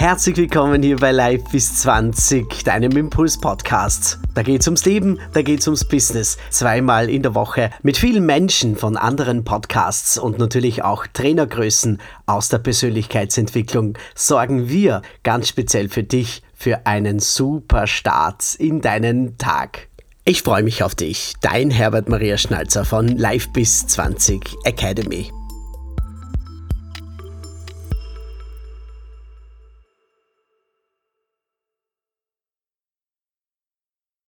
Herzlich willkommen hier bei Live bis 20, deinem Impuls-Podcast. Da geht's ums Leben, da geht's ums Business. Zweimal in der Woche mit vielen Menschen von anderen Podcasts und natürlich auch Trainergrößen aus der Persönlichkeitsentwicklung sorgen wir ganz speziell für dich für einen super Start in deinen Tag. Ich freue mich auf dich, dein Herbert Maria Schnalzer von Live bis 20 Academy.